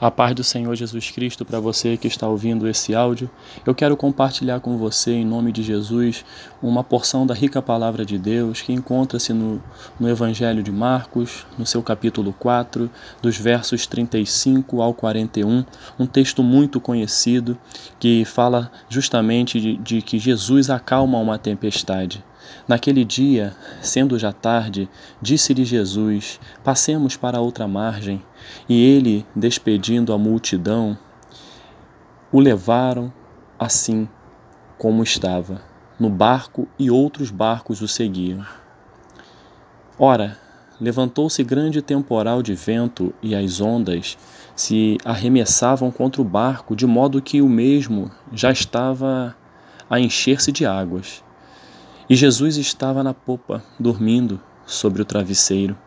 A paz do Senhor Jesus Cristo para você que está ouvindo esse áudio. Eu quero compartilhar com você, em nome de Jesus, uma porção da rica palavra de Deus que encontra-se no, no Evangelho de Marcos, no seu capítulo 4, dos versos 35 ao 41. Um texto muito conhecido que fala justamente de, de que Jesus acalma uma tempestade. Naquele dia, sendo já tarde, disse-lhe Jesus: Passemos para outra margem. E ele, despedindo a multidão, o levaram assim como estava, no barco, e outros barcos o seguiam. Ora, levantou-se grande temporal de vento, e as ondas se arremessavam contra o barco, de modo que o mesmo já estava a encher-se de águas. E Jesus estava na popa, dormindo sobre o travesseiro.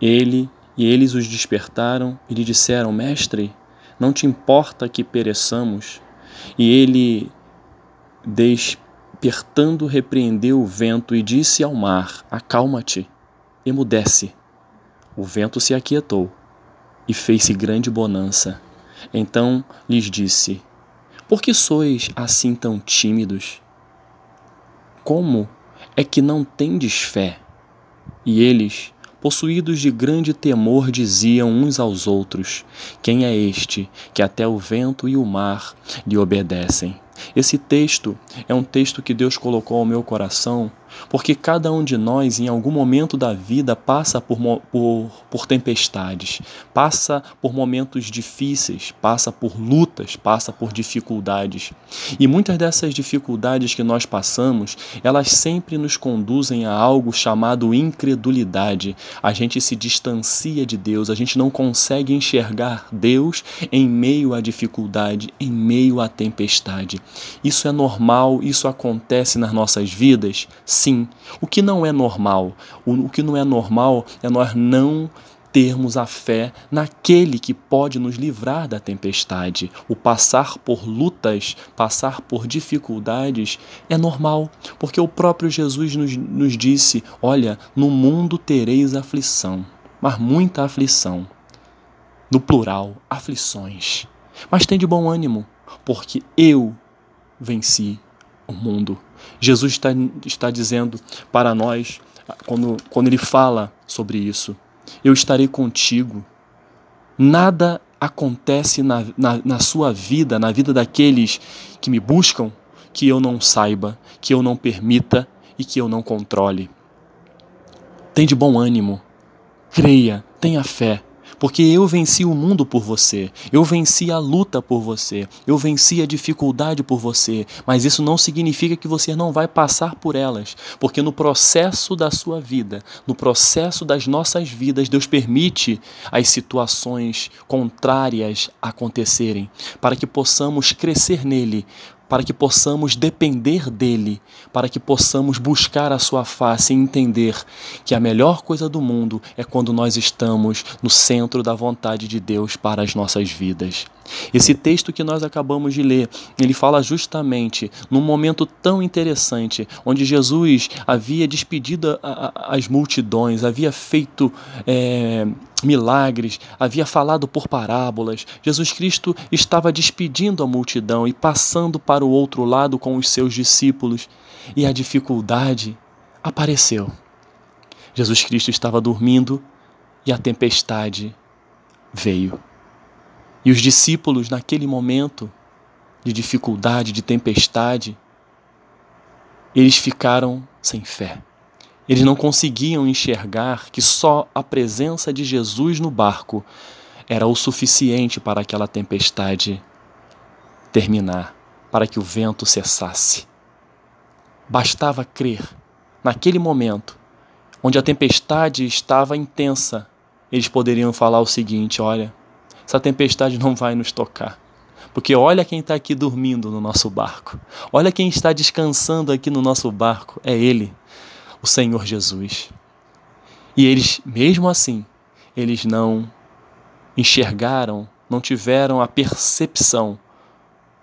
Ele e eles os despertaram e lhe disseram: Mestre, não te importa que pereçamos? E ele, despertando, repreendeu o vento e disse ao mar: Acalma-te, emudece. O vento se aquietou e fez-se grande bonança. Então lhes disse: Por que sois assim tão tímidos? Como é que não tendes fé. E eles, possuídos de grande temor, diziam uns aos outros: Quem é este que até o vento e o mar lhe obedecem? Esse texto é um texto que Deus colocou ao meu coração, porque cada um de nós, em algum momento da vida, passa por, por, por tempestades, passa por momentos difíceis, passa por lutas, passa por dificuldades. E muitas dessas dificuldades que nós passamos, elas sempre nos conduzem a algo chamado incredulidade. A gente se distancia de Deus, a gente não consegue enxergar Deus em meio à dificuldade, em meio à tempestade. Isso é normal, isso acontece nas nossas vidas? Sim. O que não é normal? O, que não é normal é nós não termos a fé naquele que pode nos livrar da tempestade. O passar por lutas, passar por dificuldades é normal, porque o próprio Jesus nos, nos disse: Olha, no mundo tereis aflição, mas muita aflição. No plural, aflições. Mas tem de bom ânimo, porque eu venci o mundo. Jesus está, está dizendo para nós, quando, quando ele fala sobre isso: Eu estarei contigo. Nada acontece na, na, na sua vida, na vida daqueles que me buscam, que eu não saiba, que eu não permita e que eu não controle. Tem de bom ânimo, creia, tenha fé porque eu venci o mundo por você, eu venci a luta por você, eu venci a dificuldade por você, mas isso não significa que você não vai passar por elas, porque no processo da sua vida, no processo das nossas vidas, Deus permite as situações contrárias acontecerem, para que possamos crescer nele, para que possamos depender dele, para que possamos buscar a sua face e entender que a melhor coisa do mundo é quando nós estamos no centro da vontade de Deus para as nossas vidas. Esse texto que nós acabamos de ler, ele fala justamente num momento tão interessante, onde Jesus havia despedido as multidões, havia feito é, milagres, havia falado por parábolas. Jesus Cristo estava despedindo a multidão e passando para o outro lado com os seus discípulos, e a dificuldade apareceu. Jesus Cristo estava dormindo e a tempestade veio. E os discípulos, naquele momento de dificuldade, de tempestade, eles ficaram sem fé. Eles não conseguiam enxergar que só a presença de Jesus no barco era o suficiente para aquela tempestade terminar, para que o vento cessasse. Bastava crer. Naquele momento, onde a tempestade estava intensa, eles poderiam falar o seguinte: olha, essa tempestade não vai nos tocar. Porque olha quem está aqui dormindo no nosso barco. Olha quem está descansando aqui no nosso barco. É Ele o Senhor Jesus. E eles, mesmo assim, eles não enxergaram, não tiveram a percepção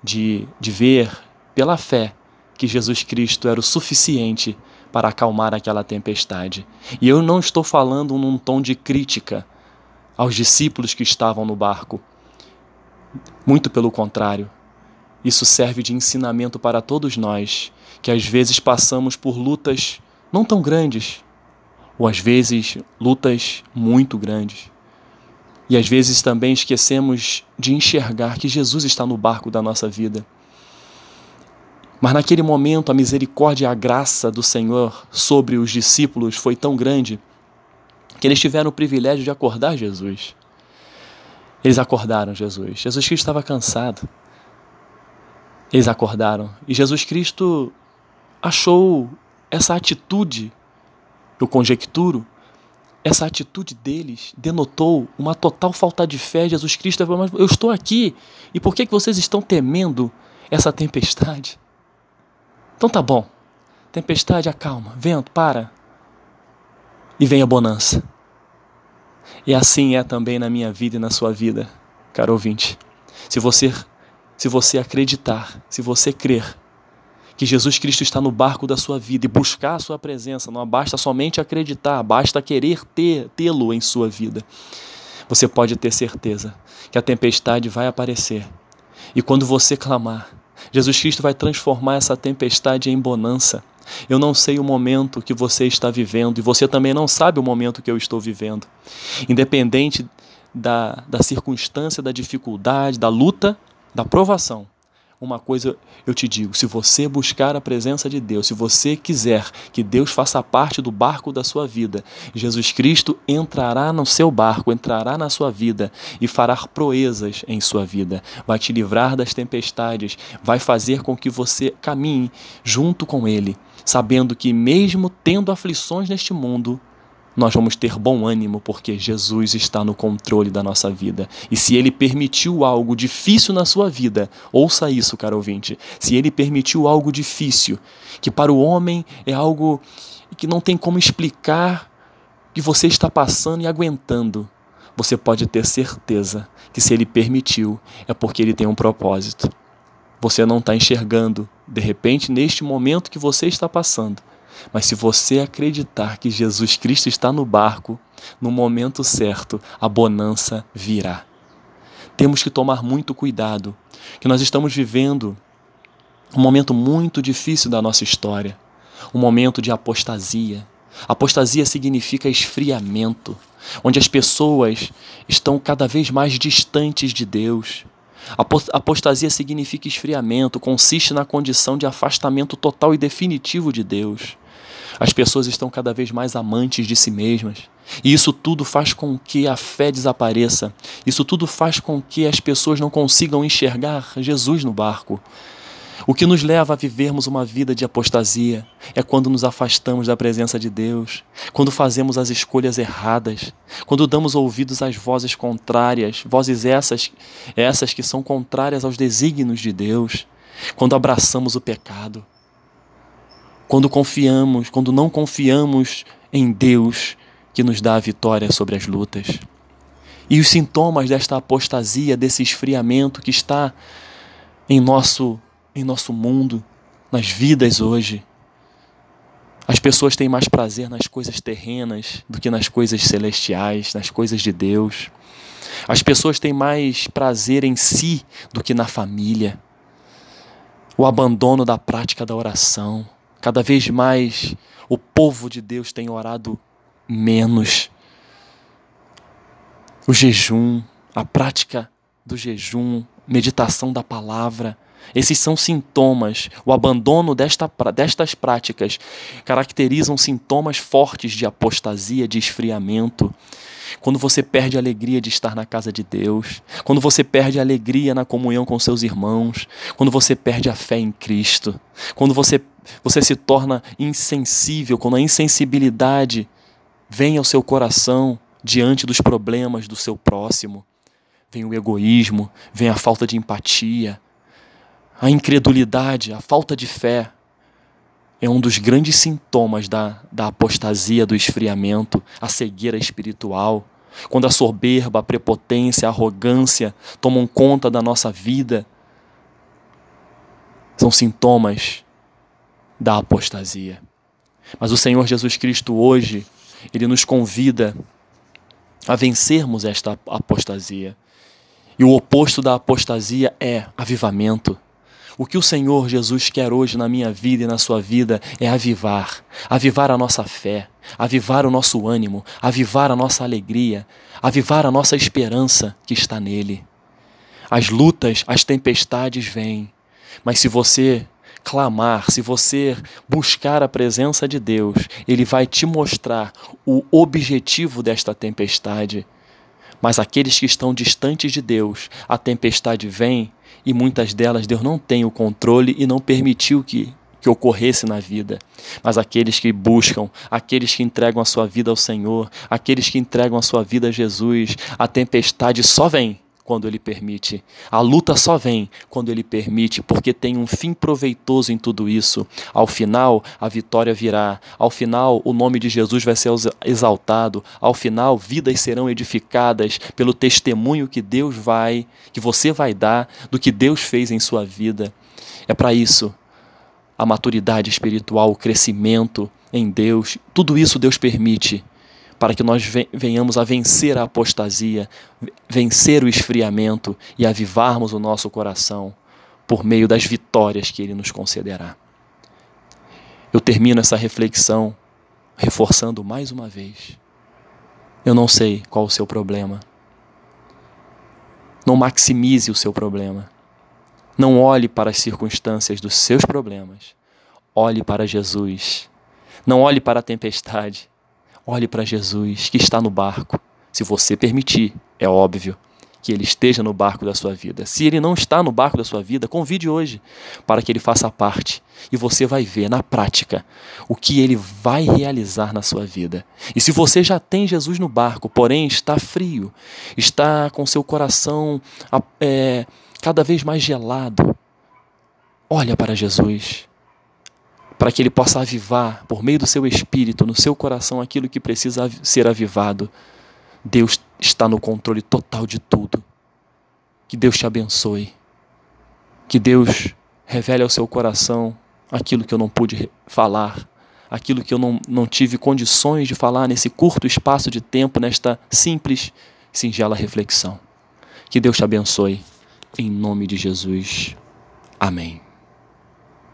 de, de ver pela fé que Jesus Cristo era o suficiente para acalmar aquela tempestade. E eu não estou falando num tom de crítica aos discípulos que estavam no barco. Muito pelo contrário, isso serve de ensinamento para todos nós, que às vezes passamos por lutas não tão grandes, ou às vezes lutas muito grandes. E às vezes também esquecemos de enxergar que Jesus está no barco da nossa vida. Mas naquele momento a misericórdia e a graça do Senhor sobre os discípulos foi tão grande que eles tiveram o privilégio de acordar Jesus. Eles acordaram Jesus. Jesus Cristo estava cansado. Eles acordaram. E Jesus Cristo achou essa atitude, eu conjecturo, essa atitude deles denotou uma total falta de fé. Jesus Cristo falou, mas eu estou aqui, e por que, que vocês estão temendo essa tempestade? Então tá bom, tempestade, acalma, vento, para, e vem a bonança. E assim é também na minha vida e na sua vida, caro ouvinte. Se você, se você acreditar, se você crer que Jesus Cristo está no barco da sua vida e buscar a sua presença, não basta somente acreditar, basta querer tê-lo em sua vida. Você pode ter certeza que a tempestade vai aparecer. E quando você clamar, Jesus Cristo vai transformar essa tempestade em bonança. Eu não sei o momento que você está vivendo e você também não sabe o momento que eu estou vivendo. Independente da, da circunstância, da dificuldade, da luta, da provação, uma coisa eu te digo: se você buscar a presença de Deus, se você quiser que Deus faça parte do barco da sua vida, Jesus Cristo entrará no seu barco, entrará na sua vida e fará proezas em sua vida. Vai te livrar das tempestades, vai fazer com que você caminhe junto com Ele, sabendo que, mesmo tendo aflições neste mundo, nós vamos ter bom ânimo porque Jesus está no controle da nossa vida. E se ele permitiu algo difícil na sua vida, ouça isso, caro ouvinte. Se ele permitiu algo difícil, que para o homem é algo que não tem como explicar que você está passando e aguentando, você pode ter certeza que se ele permitiu, é porque ele tem um propósito. Você não está enxergando, de repente, neste momento que você está passando mas se você acreditar que Jesus Cristo está no barco, no momento certo, a bonança virá. Temos que tomar muito cuidado, que nós estamos vivendo um momento muito difícil da nossa história, um momento de apostasia. Apostasia significa esfriamento, onde as pessoas estão cada vez mais distantes de Deus. Apostasia significa esfriamento, consiste na condição de afastamento total e definitivo de Deus. As pessoas estão cada vez mais amantes de si mesmas. E isso tudo faz com que a fé desapareça. Isso tudo faz com que as pessoas não consigam enxergar Jesus no barco. O que nos leva a vivermos uma vida de apostasia é quando nos afastamos da presença de Deus, quando fazemos as escolhas erradas, quando damos ouvidos às vozes contrárias, vozes essas, essas que são contrárias aos desígnios de Deus, quando abraçamos o pecado, quando confiamos, quando não confiamos em Deus que nos dá a vitória sobre as lutas. E os sintomas desta apostasia, desse esfriamento que está em nosso em nosso mundo, nas vidas hoje. As pessoas têm mais prazer nas coisas terrenas do que nas coisas celestiais, nas coisas de Deus. As pessoas têm mais prazer em si do que na família. O abandono da prática da oração. Cada vez mais o povo de Deus tem orado menos. O jejum, a prática do jejum, meditação da palavra, esses são sintomas. O abandono desta, destas práticas caracterizam sintomas fortes de apostasia, de esfriamento. Quando você perde a alegria de estar na casa de Deus, quando você perde a alegria na comunhão com seus irmãos, quando você perde a fé em Cristo, quando você, você se torna insensível, quando a insensibilidade vem ao seu coração diante dos problemas do seu próximo, vem o egoísmo, vem a falta de empatia, a incredulidade, a falta de fé é um dos grandes sintomas da, da apostasia, do esfriamento, a cegueira espiritual. Quando a soberba, a prepotência, a arrogância tomam conta da nossa vida, são sintomas da apostasia. Mas o Senhor Jesus Cristo hoje, ele nos convida a vencermos esta apostasia. E o oposto da apostasia é avivamento. O que o Senhor Jesus quer hoje na minha vida e na sua vida é avivar, avivar a nossa fé, avivar o nosso ânimo, avivar a nossa alegria, avivar a nossa esperança que está nele. As lutas, as tempestades vêm, mas se você clamar, se você buscar a presença de Deus, Ele vai te mostrar o objetivo desta tempestade. Mas aqueles que estão distantes de Deus, a tempestade vem e muitas delas Deus não tem o controle e não permitiu que, que ocorresse na vida. Mas aqueles que buscam, aqueles que entregam a sua vida ao Senhor, aqueles que entregam a sua vida a Jesus, a tempestade só vem quando Ele permite. A luta só vem quando Ele permite, porque tem um fim proveitoso em tudo isso. Ao final, a vitória virá. Ao final, o nome de Jesus vai ser exaltado. Ao final, vidas serão edificadas pelo testemunho que Deus vai, que você vai dar do que Deus fez em sua vida. É para isso a maturidade espiritual, o crescimento em Deus, tudo isso Deus permite para que nós venhamos a vencer a apostasia, vencer o esfriamento e avivarmos o nosso coração por meio das vitórias que Ele nos concederá. Eu termino essa reflexão reforçando mais uma vez. Eu não sei qual o seu problema. Não maximize o seu problema. Não olhe para as circunstâncias dos seus problemas. Olhe para Jesus. Não olhe para a tempestade. Olhe para Jesus que está no barco. Se você permitir, é óbvio que ele esteja no barco da sua vida. Se ele não está no barco da sua vida, convide hoje para que ele faça parte e você vai ver na prática o que ele vai realizar na sua vida. E se você já tem Jesus no barco, porém está frio, está com seu coração é, cada vez mais gelado, olha para Jesus para que ele possa avivar, por meio do seu espírito, no seu coração, aquilo que precisa ser avivado. Deus está no controle total de tudo. Que Deus te abençoe. Que Deus revele ao seu coração aquilo que eu não pude falar, aquilo que eu não, não tive condições de falar nesse curto espaço de tempo, nesta simples, singela reflexão. Que Deus te abençoe. Em nome de Jesus. Amém.